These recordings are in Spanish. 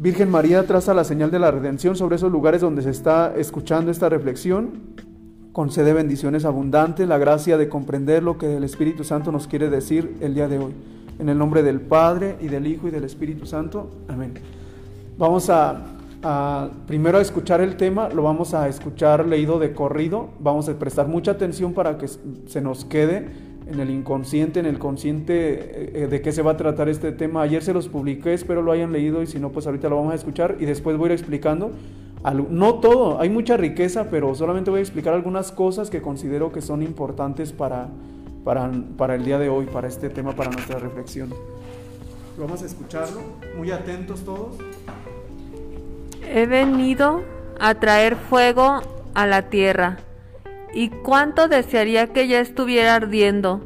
Virgen María traza la señal de la redención sobre esos lugares donde se está escuchando esta reflexión. Concede bendiciones abundantes, la gracia de comprender lo que el Espíritu Santo nos quiere decir el día de hoy. En el nombre del Padre y del Hijo y del Espíritu Santo. Amén. Vamos a, primero a escuchar el tema, lo vamos a escuchar leído de corrido. Vamos a prestar mucha atención para que se nos quede en el inconsciente, en el consciente eh, de qué se va a tratar este tema. Ayer se los publiqué, espero lo hayan leído y si no, pues ahorita lo vamos a escuchar y después voy a ir explicando. No todo, hay mucha riqueza, pero solamente voy a explicar algunas cosas que considero que son importantes para, para, para el día de hoy, para este tema, para nuestra reflexión. Vamos a escucharlo, muy atentos todos. He venido a traer fuego a la tierra y cuánto desearía que ya estuviera ardiendo,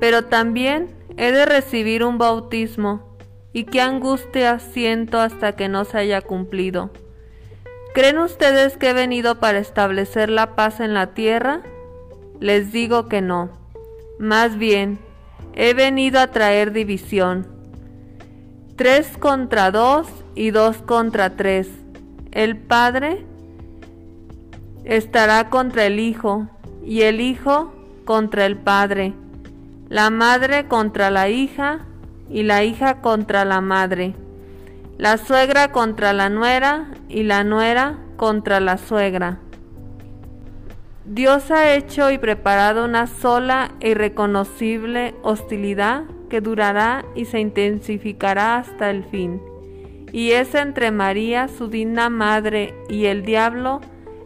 pero también he de recibir un bautismo, y qué angustia siento hasta que no se haya cumplido. ¿Creen ustedes que he venido para establecer la paz en la tierra? Les digo que no. Más bien, he venido a traer división. Tres contra dos y dos contra tres. El Padre estará contra el Hijo, y el Hijo contra el Padre, la madre contra la hija, y la hija contra la madre, la suegra contra la nuera, y la nuera contra la suegra. Dios ha hecho y preparado una sola e irreconocible hostilidad que durará y se intensificará hasta el fin. Y es entre María, su digna madre, y el diablo,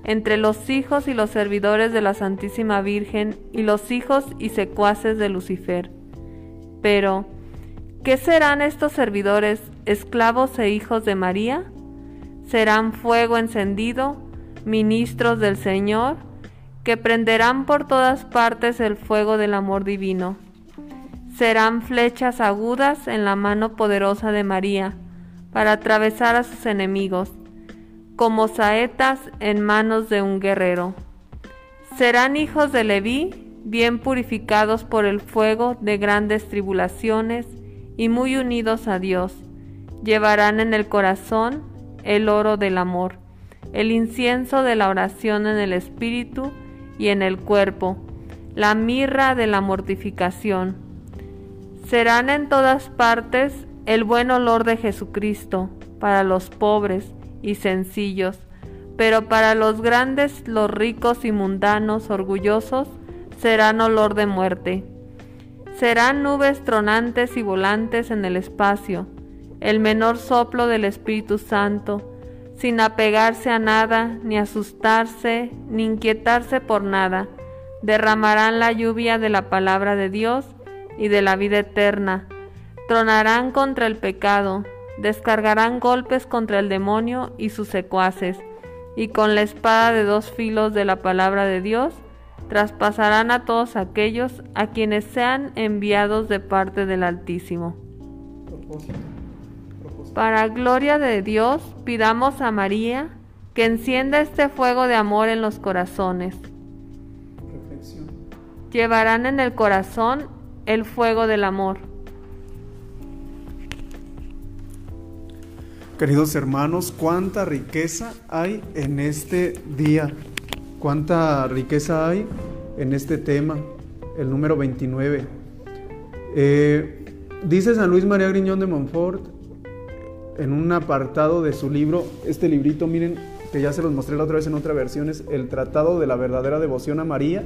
entre los hijos y los servidores de la Santísima Virgen y los hijos y secuaces de Lucifer. Pero, ¿qué serán estos servidores, esclavos e hijos de María? Serán fuego encendido, ministros del Señor, que prenderán por todas partes el fuego del amor divino. Serán flechas agudas en la mano poderosa de María, para atravesar a sus enemigos como saetas en manos de un guerrero. Serán hijos de Leví, bien purificados por el fuego de grandes tribulaciones y muy unidos a Dios. Llevarán en el corazón el oro del amor, el incienso de la oración en el espíritu y en el cuerpo, la mirra de la mortificación. Serán en todas partes el buen olor de Jesucristo para los pobres, y sencillos, pero para los grandes, los ricos y mundanos, orgullosos, serán olor de muerte. Serán nubes tronantes y volantes en el espacio, el menor soplo del Espíritu Santo, sin apegarse a nada, ni asustarse, ni inquietarse por nada. Derramarán la lluvia de la palabra de Dios y de la vida eterna. Tronarán contra el pecado, descargarán golpes contra el demonio y sus secuaces, y con la espada de dos filos de la palabra de Dios, traspasarán a todos aquellos a quienes sean enviados de parte del Altísimo. Para gloria de Dios, pidamos a María que encienda este fuego de amor en los corazones. Llevarán en el corazón el fuego del amor Queridos hermanos, cuánta riqueza hay en este día, cuánta riqueza hay en este tema, el número 29. Eh, dice San Luis María Griñón de Montfort en un apartado de su libro, este librito, miren, que ya se los mostré la otra vez en otra versión, es el Tratado de la Verdadera Devoción a María.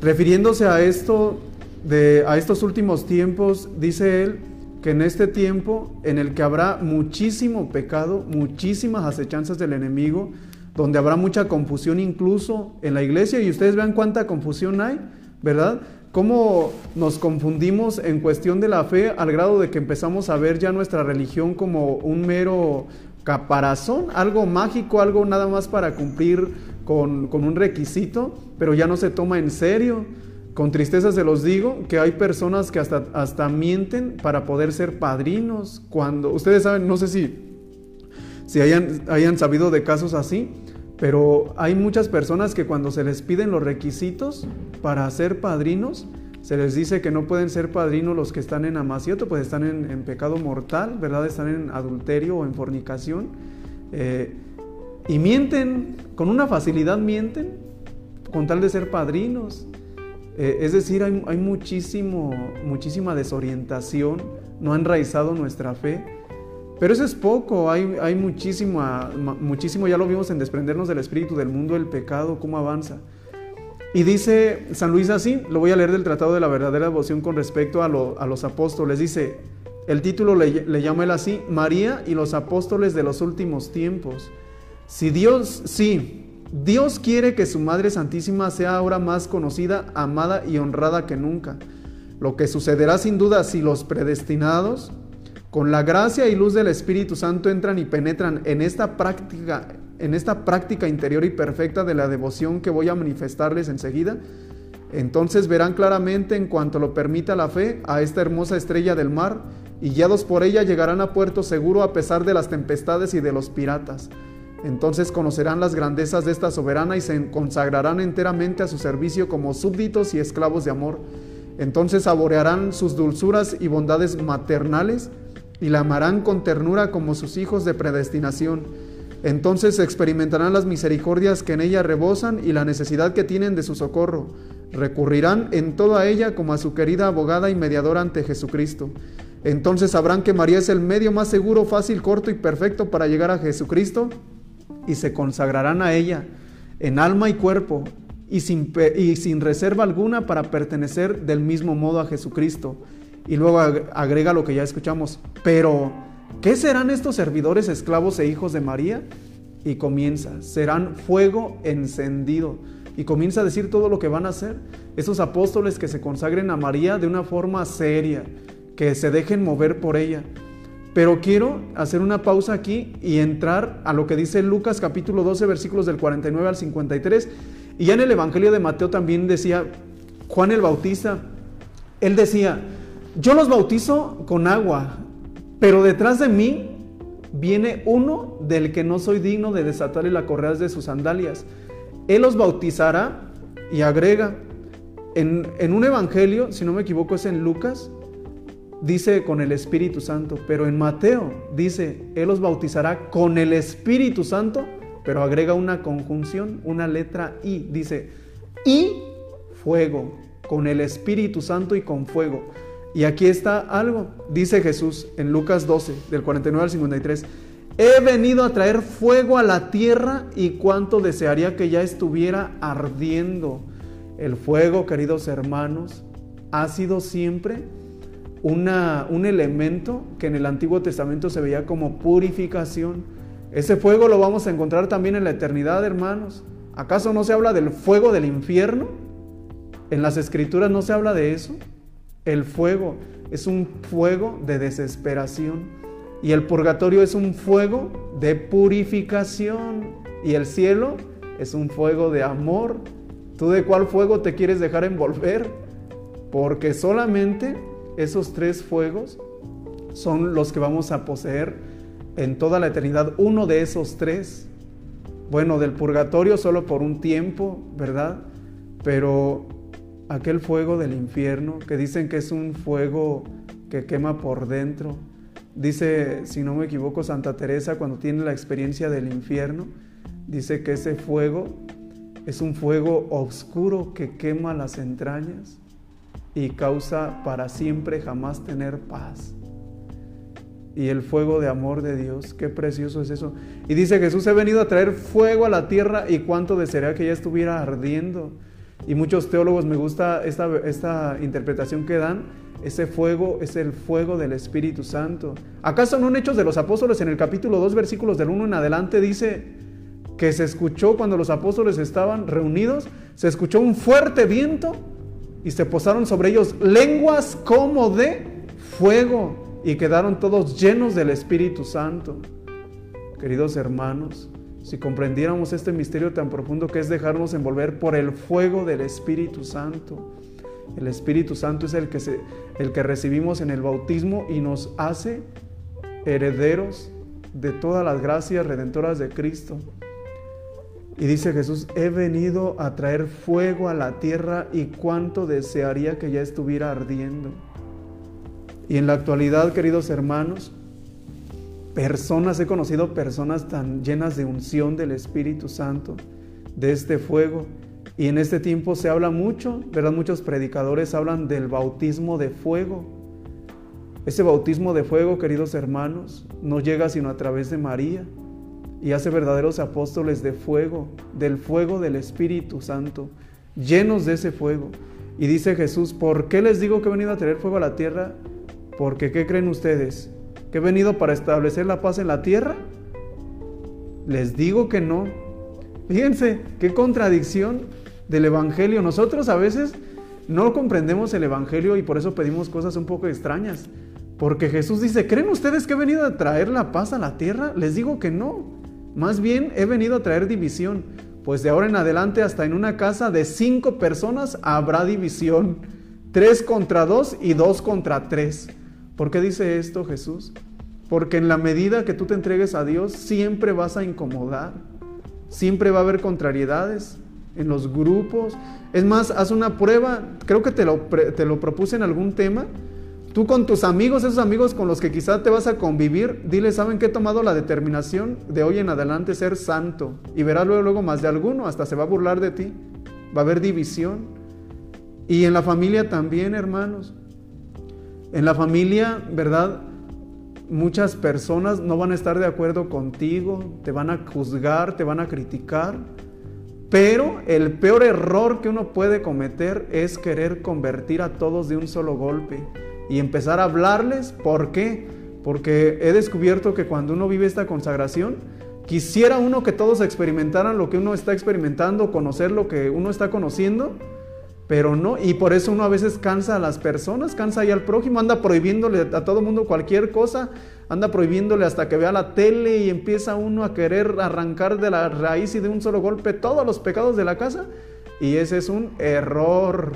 Refiriéndose a esto, de, a estos últimos tiempos, dice él, que en este tiempo en el que habrá muchísimo pecado, muchísimas acechanzas del enemigo, donde habrá mucha confusión incluso en la iglesia, y ustedes vean cuánta confusión hay, ¿verdad? Cómo nos confundimos en cuestión de la fe al grado de que empezamos a ver ya nuestra religión como un mero caparazón, algo mágico, algo nada más para cumplir con, con un requisito, pero ya no se toma en serio. Con tristeza se los digo que hay personas que hasta, hasta mienten para poder ser padrinos. Cuando ustedes saben, no sé si, si hayan, hayan sabido de casos así, pero hay muchas personas que cuando se les piden los requisitos para ser padrinos, Se les dice que no pueden ser padrinos los que están en amaciato, pues están en, pecado mortal, ¿verdad? Están en adulterio o en fornicación. Eh, y mienten, con una facilidad mienten, con tal de ser padrinos. Eh, es decir, hay, muchísimo, muchísima desorientación, no ha enraizado nuestra fe. Pero eso es poco, hay, hay muchísimo, muchísimo, ya lo vimos en desprendernos del espíritu, del mundo, del pecado, cómo avanza. Y dice San Luis así, lo voy a leer del Tratado de la Verdadera Devoción con respecto a, los apóstoles. Dice, el título le, llama él así, María y los apóstoles de los últimos tiempos. Si Dios, sí, Dios quiere que su Madre Santísima sea ahora más conocida, amada y honrada que nunca. Lo que sucederá sin duda si los predestinados, con la gracia y luz del Espíritu Santo, entran y penetran en esta práctica en esta práctica interior y perfecta de la devoción que voy a manifestarles enseguida, entonces verán claramente en cuanto lo permita la fe a esta hermosa estrella del mar y guiados por ella llegarán a puerto seguro a pesar de las tempestades y de los piratas. Entonces conocerán las grandezas de esta soberana y se consagrarán enteramente a su servicio como súbditos y esclavos de amor. Entonces saborearán sus dulzuras y bondades maternales y la amarán con ternura como sus hijos de predestinación entonces experimentarán las misericordias que en ella rebosan y la necesidad que tienen de su socorro. Recurrirán en toda ella como a su querida abogada y mediadora ante Jesucristo. Entonces sabrán que María es el medio más seguro, fácil, corto y perfecto para llegar a Jesucristo y se consagrarán a ella en alma y cuerpo y sin, y sin reserva alguna para pertenecer del mismo modo a Jesucristo. Y luego agrega lo que ya escuchamos, pero ¿Qué serán estos servidores esclavos e hijos de María? Y comienza, serán fuego encendido. Y comienza a decir todo lo que van a hacer. Esos apóstoles que se consagren a María de una forma seria, que se dejen mover por ella. Pero quiero hacer una pausa aquí y entrar a lo que dice Lucas capítulo 12 versículos del 49 al 53. Y ya en el Evangelio de Mateo también decía Juan el Bautista, él decía, yo los bautizo con agua, pero detrás de mí viene uno del que no soy digno de desatarle la correa de sus sandalias. Él los bautizará y agrega, en, en, un evangelio, si no me equivoco es en Lucas, dice con el Espíritu Santo, pero en Mateo dice, Él los bautizará con el Espíritu Santo, pero agrega una conjunción, una letra I, dice, y fuego, con el Espíritu Santo y con fuego. Y aquí está algo, dice Jesús en Lucas 12, del 49 al 53. He venido a traer fuego a la tierra y cuánto desearía que ya estuviera ardiendo. El fuego, queridos hermanos, ha sido siempre un elemento que en el Antiguo Testamento se veía como purificación. Ese fuego lo vamos a encontrar también en la eternidad, hermanos. ¿Acaso no se habla del fuego del infierno? ¿En las escrituras no se habla de eso? El fuego es un fuego de desesperación y el purgatorio es un fuego de purificación y el cielo es un fuego de amor. ¿Tú de cuál fuego te quieres dejar envolver? Porque solamente esos tres fuegos son los que vamos a poseer en toda la eternidad. Uno de esos tres, bueno, del purgatorio solo por un tiempo, ¿verdad? Pero aquel fuego del infierno, que dicen que es un fuego que quema por dentro. Dice, si no me equivoco, Santa Teresa cuando tiene la experiencia del infierno, dice que ese fuego es un fuego oscuro que quema las entrañas y causa para siempre jamás tener paz. Y el fuego de amor de Dios, qué precioso es eso. Y dice Jesús, he venido a traer fuego a la tierra y cuánto desearía que ya estuviera ardiendo. Y muchos teólogos me gusta esta, esta interpretación que dan. Ese fuego es el fuego del Espíritu Santo. ¿Acaso no en Hechos de los Apóstoles en el capítulo 2 versículos del 1 en adelante dice que se escuchó cuando los apóstoles estaban reunidos? Se escuchó un fuerte viento y se posaron sobre ellos lenguas como de fuego y quedaron todos llenos del Espíritu Santo. Queridos hermanos, si comprendiéramos este misterio tan profundo que es dejarnos envolver por el fuego del Espíritu Santo. El Espíritu Santo es el que, el que recibimos en el bautismo y nos hace herederos de todas las gracias redentoras de Cristo. Y dice Jesús, he venido a traer fuego a la tierra y cuánto desearía que ya estuviera ardiendo. Y en la actualidad, queridos hermanos, personas, he conocido personas tan llenas de unción del Espíritu Santo, de este fuego. Y en este tiempo se habla mucho, ¿verdad? Muchos predicadores hablan del bautismo de fuego. Ese bautismo de fuego, queridos hermanos, no llega sino a través de María y hace verdaderos apóstoles de fuego, del fuego del Espíritu Santo, llenos de ese fuego. Y dice Jesús, ¿por qué les digo que he venido a traer fuego a la tierra? Porque ¿qué creen ustedes? ¿Que he venido para establecer la paz en la tierra? Les digo que no. Fíjense, qué contradicción del Evangelio. Nosotros a veces no comprendemos el Evangelio y por eso pedimos cosas un poco extrañas. Porque Jesús dice, ¿creen ustedes que he venido a traer la paz a la tierra? Les digo que no. Más bien he venido a traer división. Pues de ahora en adelante hasta en una casa de cinco personas habrá división. Tres contra dos y dos contra tres. ¿Por qué dice esto Jesús? Porque en la medida que tú te entregues a Dios, siempre vas a incomodar. Siempre va a haber contrariedades en los grupos. Es más, haz una prueba, creo que te lo, te lo propuse en algún tema. Tú con tus amigos, esos amigos con los que quizá te vas a convivir, dile, ¿saben que he tomado la determinación de hoy en adelante ser santo? Y verás luego, luego más de alguno, hasta se va a burlar de ti. Va a haber división. Y en la familia también, hermanos. En la familia, ¿verdad? Muchas personas no van a estar de acuerdo contigo, te van a juzgar, te van a criticar. Pero el peor error que uno puede cometer es querer convertir a todos de un solo golpe y empezar a hablarles. ¿Por qué? Porque he descubierto que cuando uno vive esta consagración, quisiera uno que todos experimentaran lo que uno está experimentando, conocer lo que uno está conociendo, pero no, y por eso uno a veces cansa a las personas, cansa ahí al prójimo, anda prohibiéndole a todo mundo cualquier cosa, anda prohibiéndole hasta que vea la tele y empieza uno a querer arrancar de la raíz y de un solo golpe todos los pecados de la casa. Y ese es un error.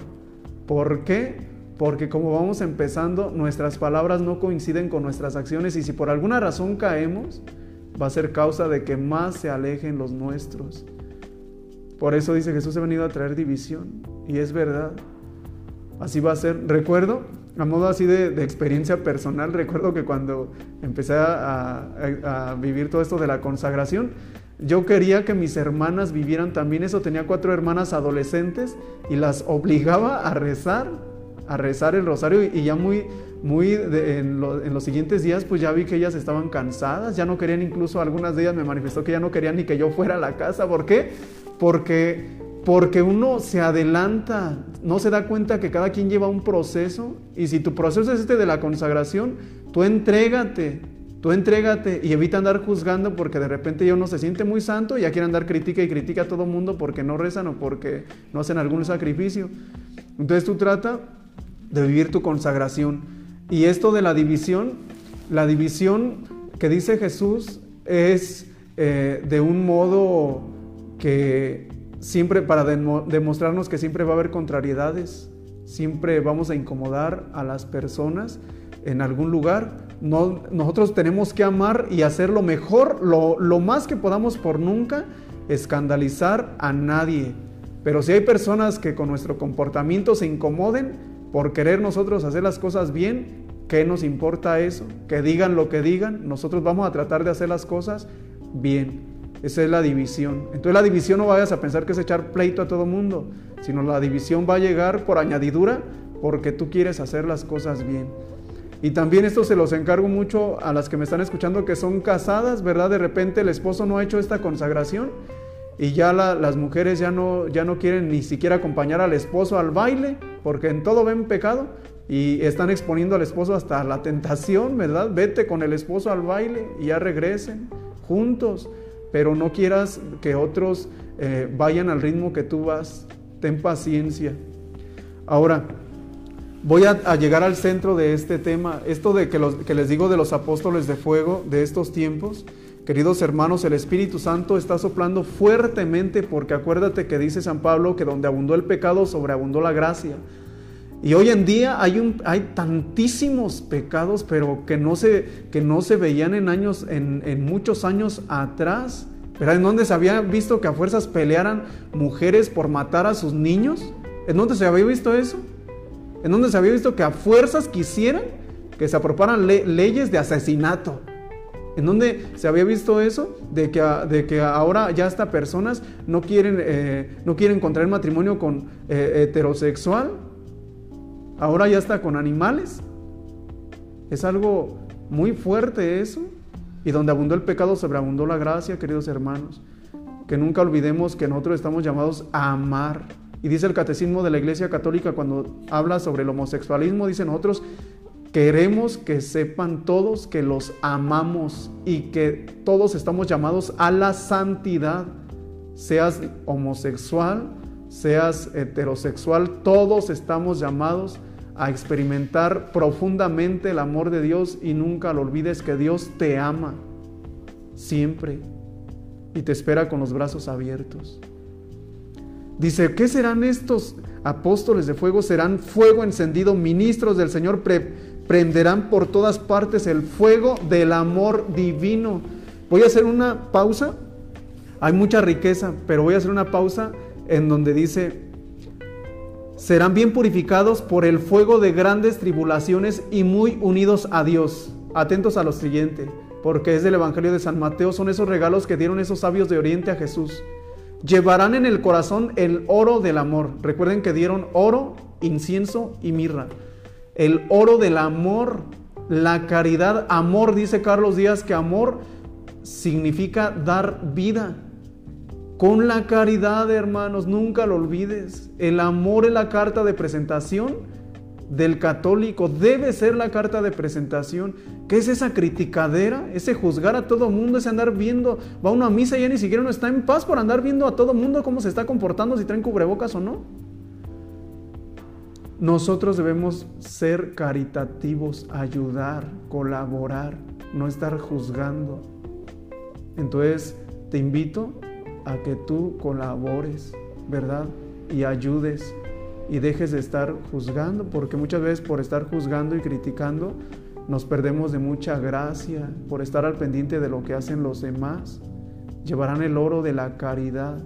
¿Por qué? Porque como vamos empezando, nuestras palabras no coinciden con nuestras acciones y si por alguna razón caemos, va a ser causa de que más se alejen los nuestros. Por eso dice Jesús ha venido a traer división. Y es verdad. Así va a ser. Recuerdo, a modo así de, experiencia personal, recuerdo que cuando empecé a, vivir todo esto de la consagración, yo quería que mis hermanas vivieran también eso. Tenía cuatro hermanas adolescentes y las obligaba a rezar, a rezar el rosario y ya muy, muy en, en, los siguientes días pues ya vi que ellas estaban cansadas, ya no querían incluso, algunas de ellas me manifestó que ya no querían ni que yo fuera a la casa. ¿Por qué? Porque, porque uno se adelanta, no se da cuenta que cada quien lleva un proceso y si tu proceso es este de la consagración, tú entrégate, tú entrégate y evita andar juzgando porque de repente ya uno se siente muy santo y ya quiere andar critica y critica a todo mundo porque no rezan o porque no hacen algún sacrificio. Entonces tú trata de vivir tu consagración. Y esto de la división, la división que dice Jesús es eh, de un modo que siempre para demostrarnos que siempre va a haber contrariedades, siempre vamos a incomodar a las personas en algún lugar. No, nosotros tenemos que amar y hacer lo mejor, lo, lo más que podamos por nunca escandalizar a nadie. Pero si hay personas que con nuestro comportamiento se incomoden por querer nosotros hacer las cosas bien, ¿qué nos importa eso? Que digan lo que digan, nosotros vamos a tratar de hacer las cosas bien. Esa es la división. Entonces la división no vayas a pensar que es echar pleito a todo mundo, sino la división va a llegar por añadidura porque tú quieres hacer las cosas bien. Y también esto se los encargo mucho a las que me están escuchando que son casadas, ¿verdad? De repente el esposo no ha hecho esta consagración y ya las mujeres ya no, ya no quieren ni siquiera acompañar al esposo al baile porque en todo ven pecado y están exponiendo al esposo hasta la tentación, ¿verdad? Vete con el esposo al baile y ya regresen juntos pero no quieras que otros eh, vayan al ritmo que tú vas. Ten paciencia. Ahora, voy a, llegar al centro de este tema. Esto de que, los, que les digo de los apóstoles de fuego de estos tiempos. Queridos hermanos, el Espíritu Santo está soplando fuertemente porque acuérdate que dice San Pablo que donde abundó el pecado, sobreabundó la gracia. Y hoy en día hay, hay tantísimos pecados, pero que no se, que no se veían en, años, en, muchos años atrás. ¿En dónde se había visto que a fuerzas pelearan mujeres por matar a sus niños? ¿En dónde se había visto eso? ¿En dónde se había visto que a fuerzas quisieran que se aprobaran leyes de asesinato? ¿En dónde se había visto eso? De que, de que ahora ya hasta personas no quieren, eh, no quieren contraer matrimonio con eh, heterosexual. Ahora ya está con animales. Es algo muy fuerte eso. Y donde abundó el pecado, sobreabundó la gracia, queridos hermanos. Que nunca olvidemos que nosotros estamos llamados a amar. Y dice el catecismo de la Iglesia Católica cuando habla sobre el homosexualismo, dice nosotros queremos que sepan todos que los amamos y que todos estamos llamados a la santidad. Seas homosexual, seas heterosexual, todos estamos llamados a experimentar profundamente el amor de Dios y nunca lo olvides que Dios te ama siempre y te espera con los brazos abiertos. Dice, ¿qué serán estos apóstoles de fuego? Serán fuego encendido, ministros del Señor, prenderán por todas partes el fuego del amor divino. Voy a hacer una pausa. Hay mucha riqueza, pero voy a hacer una pausa en donde dice, serán bien purificados por el fuego de grandes tribulaciones y muy unidos a Dios. Atentos a lo siguiente, porque es del Evangelio de San Mateo, son esos regalos que dieron esos sabios de Oriente a Jesús. Llevarán en el corazón el oro del amor. Recuerden que dieron oro, incienso y mirra. El oro del amor, la caridad, amor, dice Carlos Díaz, que amor significa dar vida con la caridad, hermanos, nunca lo olvides. El amor es la carta de presentación del católico. Debe ser la carta de presentación. ¿Qué es esa criticadera? Ese juzgar a todo mundo, ese andar viendo. Va uno a misa y ya ni siquiera no está en paz por andar viendo a todo mundo cómo se está comportando, si traen cubrebocas o no. Nosotros debemos ser caritativos, ayudar, colaborar, no estar juzgando. Entonces, te invito a que tú colabores, ¿verdad? Y ayudes y dejes de estar juzgando, porque muchas veces por estar juzgando y criticando nos perdemos de mucha gracia, por estar al pendiente de lo que hacen los demás. Llevarán el oro de la caridad,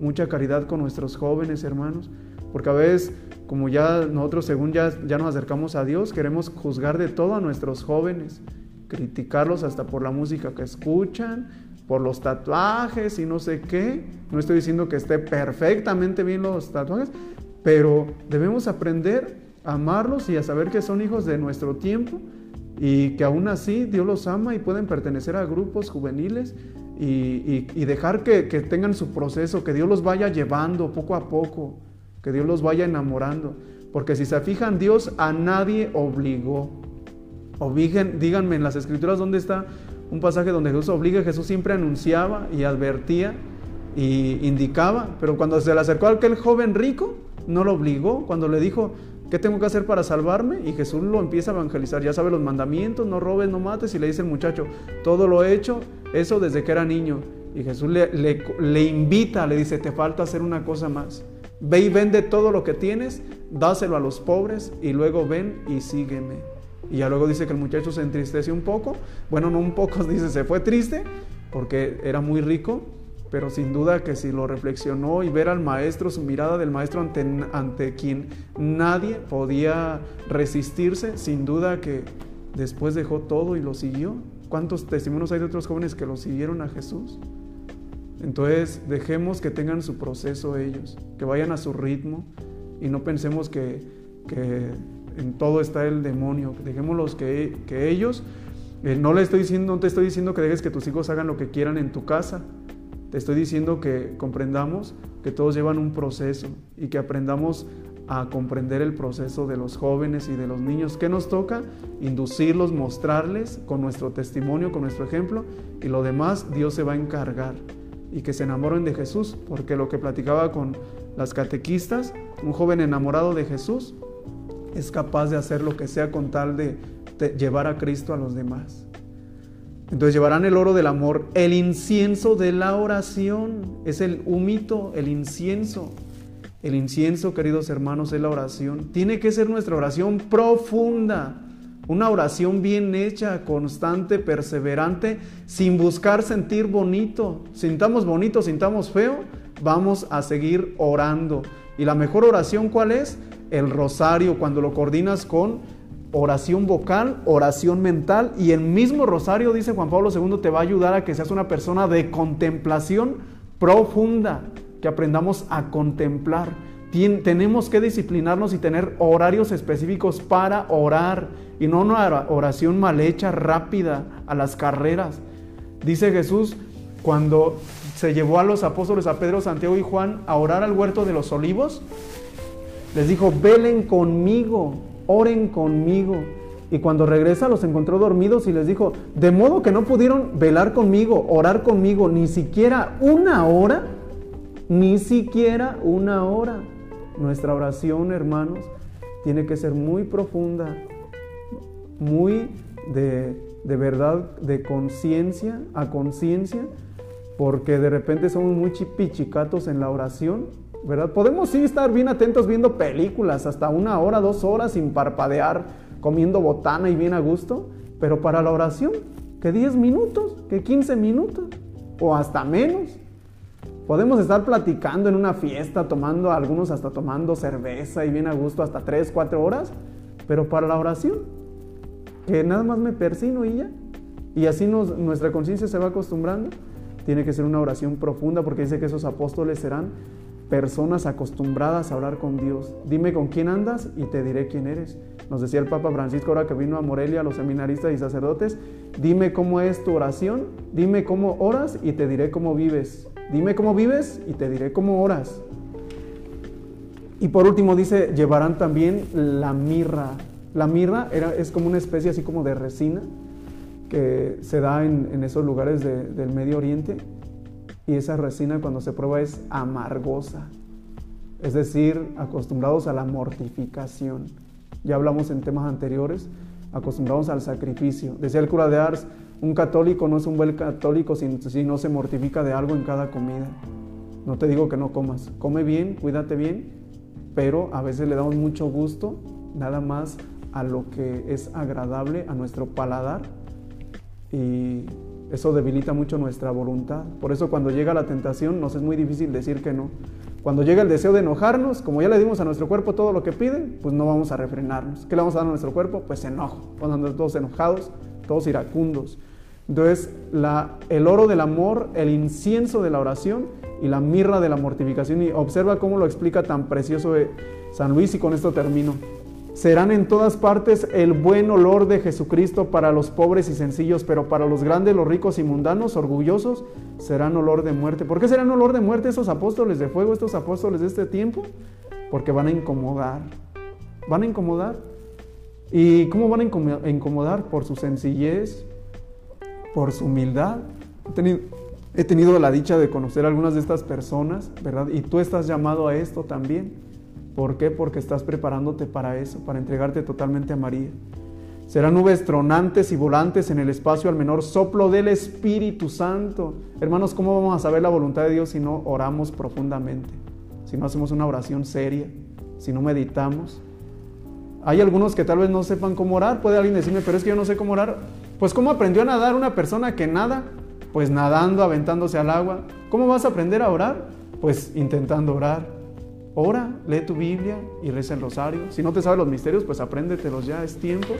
mucha caridad con nuestros jóvenes hermanos, porque a veces como ya nosotros según ya, ya nos acercamos a Dios, queremos juzgar de todo a nuestros jóvenes, criticarlos hasta por la música que escuchan, por los tatuajes y no sé qué. No estoy diciendo que esté perfectamente bien los tatuajes, pero debemos aprender a amarlos y a saber que son hijos de nuestro tiempo y que aún así Dios los ama y pueden pertenecer a grupos juveniles y, dejar que, que, tengan su proceso, que Dios los vaya llevando poco a poco, que Dios los vaya enamorando. Porque si se fijan, Dios a nadie obligó. Obligen, díganme en las escrituras dónde está un pasaje donde Jesús obliga, Jesús siempre anunciaba y advertía y indicaba, pero cuando se le acercó a aquel joven rico, no lo obligó, cuando le dijo, ¿qué tengo que hacer para salvarme? Y Jesús lo empieza a evangelizar, ya sabe los mandamientos, no robes, no mates, y le dice el muchacho, todo lo he hecho, eso desde que era niño. Y Jesús le, le invita, le dice, te falta hacer una cosa más. Ve y vende todo lo que tienes, dáselo a los pobres y luego ven y sígueme. Y ya luego dice que el muchacho se entristece un poco. Bueno, no un poco, dice, se fue triste porque era muy rico, pero sin duda que si lo reflexionó y ver al maestro, su mirada del maestro ante, ante quien nadie podía resistirse, sin duda que después dejó todo y lo siguió. ¿Cuántos testimonios hay de otros jóvenes que lo siguieron a Jesús? Entonces dejemos que tengan su proceso ellos, que vayan a su ritmo y no pensemos que, en todo está el demonio. Dejémoslos que, ellos, eh, no no te estoy diciendo que dejes que tus hijos hagan lo que quieran en tu casa. Te estoy diciendo que comprendamos que todos llevan un proceso y que aprendamos a comprender el proceso de los jóvenes y de los niños. ¿Qué nos toca? Inducirlos, mostrarles con nuestro testimonio, con nuestro ejemplo, y lo demás Dios se va a encargar. Y que se enamoren de Jesús, porque lo que platicaba con las catequistas, un joven enamorado de Jesús, es capaz de hacer lo que sea con tal de, llevar a Cristo a los demás. Entonces llevarán el oro del amor, el incienso de la oración, es el humito, el incienso. El incienso, queridos hermanos, es la oración. Tiene que ser nuestra oración profunda, Una oración bien hecha, constante, perseverante, sin buscar sentir bonito. Sintamos bonito, sintamos feo, vamos a seguir orando. ¿Y la mejor oración cuál es? El rosario, cuando lo coordinas con oración vocal, oración mental y el mismo rosario, dice Juan Pablo II, te va a ayudar a que seas una persona de contemplación profunda, que aprendamos a contemplar. Tenemos que disciplinarnos y tener horarios específicos para orar y no una oración mal hecha, rápida, a las carreras. Dice Jesús cuando se llevó a los apóstoles, a Pedro, Santiago y Juan, a orar al huerto de los olivos, les dijo, velen conmigo oren conmigo. Y cuando regresa los encontró dormidos y les dijo, de modo que no pudieron velar conmigo, orar conmigo, ni siquiera una hora, ni siquiera una hora. Nuestra oración, hermanos, tiene que ser muy profunda, muy de, de verdad, de conciencia a conciencia, porque de repente somos muy chipichicatos en la oración ¿verdad? Podemos sí estar bien atentos viendo películas hasta una hora, dos horas sin parpadear, comiendo botana y bien a gusto, pero para la oración, que 10 minutos, que 15 minutos, o hasta menos. Podemos estar platicando en una fiesta, tomando, algunos hasta tomando cerveza y bien a gusto hasta 3, 4 horas, pero para la oración, que nada más me persino y ya. Y así nos, nuestra conciencia se va acostumbrando. Tiene que ser una oración profunda porque dice que esos apóstoles serán personas acostumbradas a hablar con Dios. Dime con quién andas y te diré quién eres. Nos decía el Papa Francisco ahora que vino a Morelia, a los seminaristas y sacerdotes, dime cómo es tu oración, dime cómo oras y te diré cómo vives. Dime cómo vives y te diré cómo oras. Y por último dice, llevarán también la mirra. La mirra era, es como una especie así como de resina que se da en, esos lugares del Medio Oriente y esa resina cuando se prueba es amargosa, es decir, acostumbrados a la mortificación. Ya hablamos en temas anteriores, acostumbrados al sacrificio. Decía el cura de Ars, un católico no es un buen católico si, no se mortifica de algo en cada comida. No te digo que no comas, come bien, cuídate bien, pero a veces le damos mucho gusto nada más a lo que es agradable a nuestro paladar y eso debilita mucho nuestra voluntad. Por eso cuando llega la tentación nos es muy difícil decir que no. Cuando llega el deseo de enojarnos, como ya le dimos a nuestro cuerpo todo lo que pide, pues no vamos a refrenarnos. ¿Qué le vamos a dar a nuestro cuerpo? Pues enojo. Vamos a andar todos enojados, todos iracundos. Entonces, la, el oro del amor, el incienso de la oración y la mirra de la mortificación. Y observa cómo lo explica tan precioso San Luis y con esto termino. Serán en todas partes el buen olor de Jesucristo para los pobres y sencillos, pero para los grandes, los ricos y mundanos, orgullosos, serán olor de muerte. ¿Por qué serán olor de muerte esos apóstoles de fuego, estos apóstoles de este tiempo? Porque van a incomodar. Van a incomodar. ¿Y cómo van a incomodar? Por su sencillez, por su humildad. He tenido, la dicha de conocer a algunas de estas personas, ¿verdad? Y tú estás llamado a esto también. ¿Por qué? Porque estás preparándote para eso, para entregarte totalmente a María. Serán nubes tronantes y volantes en el espacio al menor soplo del Espíritu Santo. Hermanos, ¿cómo vamos a saber la voluntad de Dios si no oramos profundamente? Si no hacemos una oración seria, si no meditamos. Hay algunos que tal vez no sepan cómo orar. Puede alguien decirme, pero es que yo no sé cómo orar. Pues ¿cómo aprendió a nadar una persona que nada? Pues nadando, aventándose al agua. ¿Cómo vas a aprender a orar? Pues intentando orar. Ora, lee tu Biblia y reza el rosario. Si no te sabes los misterios, pues apréndetelos ya, es tiempo.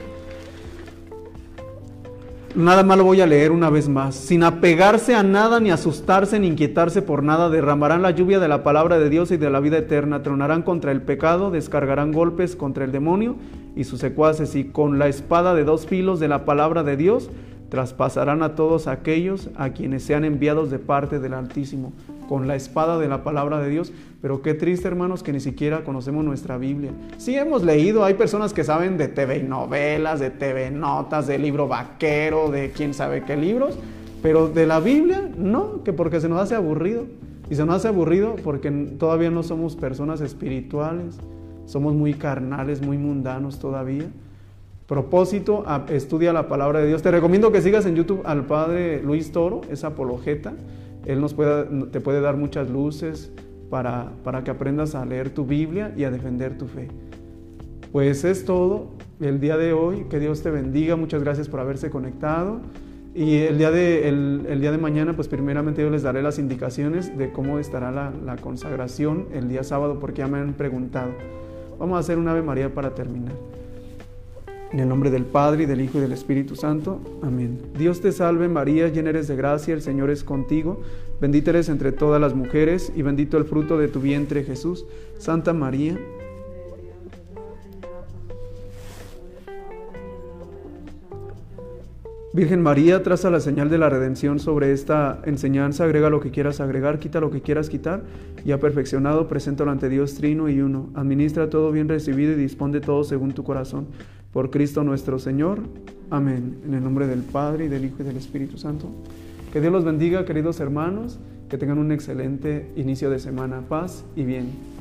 Nada más lo voy a leer una vez más. Sin apegarse a nada, ni asustarse, ni inquietarse por nada, derramarán la lluvia de la palabra de Dios y de la vida eterna. Tronarán contra el pecado, descargarán golpes contra el demonio y sus secuaces, y con la espada de dos filos de la palabra de Dios traspasarán a todos aquellos a quienes sean enviados de parte del Altísimo con la espada de la palabra de Dios. Pero qué triste, hermanos, que ni siquiera conocemos nuestra Biblia. Sí hemos leído, hay personas que saben de TV novelas, de TV notas, de libro vaquero, de quién sabe qué libros, pero de la Biblia no, que porque se nos hace aburrido. Y se nos hace aburrido porque todavía no somos personas espirituales, somos muy carnales, muy mundanos todavía. Propósito, estudia la palabra de Dios. Te recomiendo que sigas en YouTube al Padre Luis Toro, es apologeta. Él nos puede, te puede dar muchas luces para, para que aprendas a leer tu Biblia y a defender tu fe. Pues es todo. el día de hoy. Que Dios te bendiga. Muchas gracias por haberse conectado. Y el día de, el, día de mañana, pues primeramente yo les daré las indicaciones de cómo estará la, la consagración el día sábado, porque ya me han preguntado. Vamos a hacer un Ave María para terminar. En el nombre del Padre, y del Hijo y del Espíritu Santo. Amén. Dios te salve María, llena eres de gracia, el Señor es contigo. Bendita eres entre todas las mujeres, y bendito el fruto de tu vientre Jesús. Santa María, Virgen María, traza la señal de la redención sobre esta enseñanza, agrega lo que quieras agregar, quita lo que quieras quitar, y ha perfeccionado, preséntalo ante Dios trino y uno. Administra todo bien recibido y dispone todo según tu corazón. Por Cristo nuestro Señor. Amén. En el nombre del Padre, y del Hijo, y del Espíritu Santo. Que Dios los bendiga, queridos hermanos, que tengan un excelente inicio de semana. Paz y bien.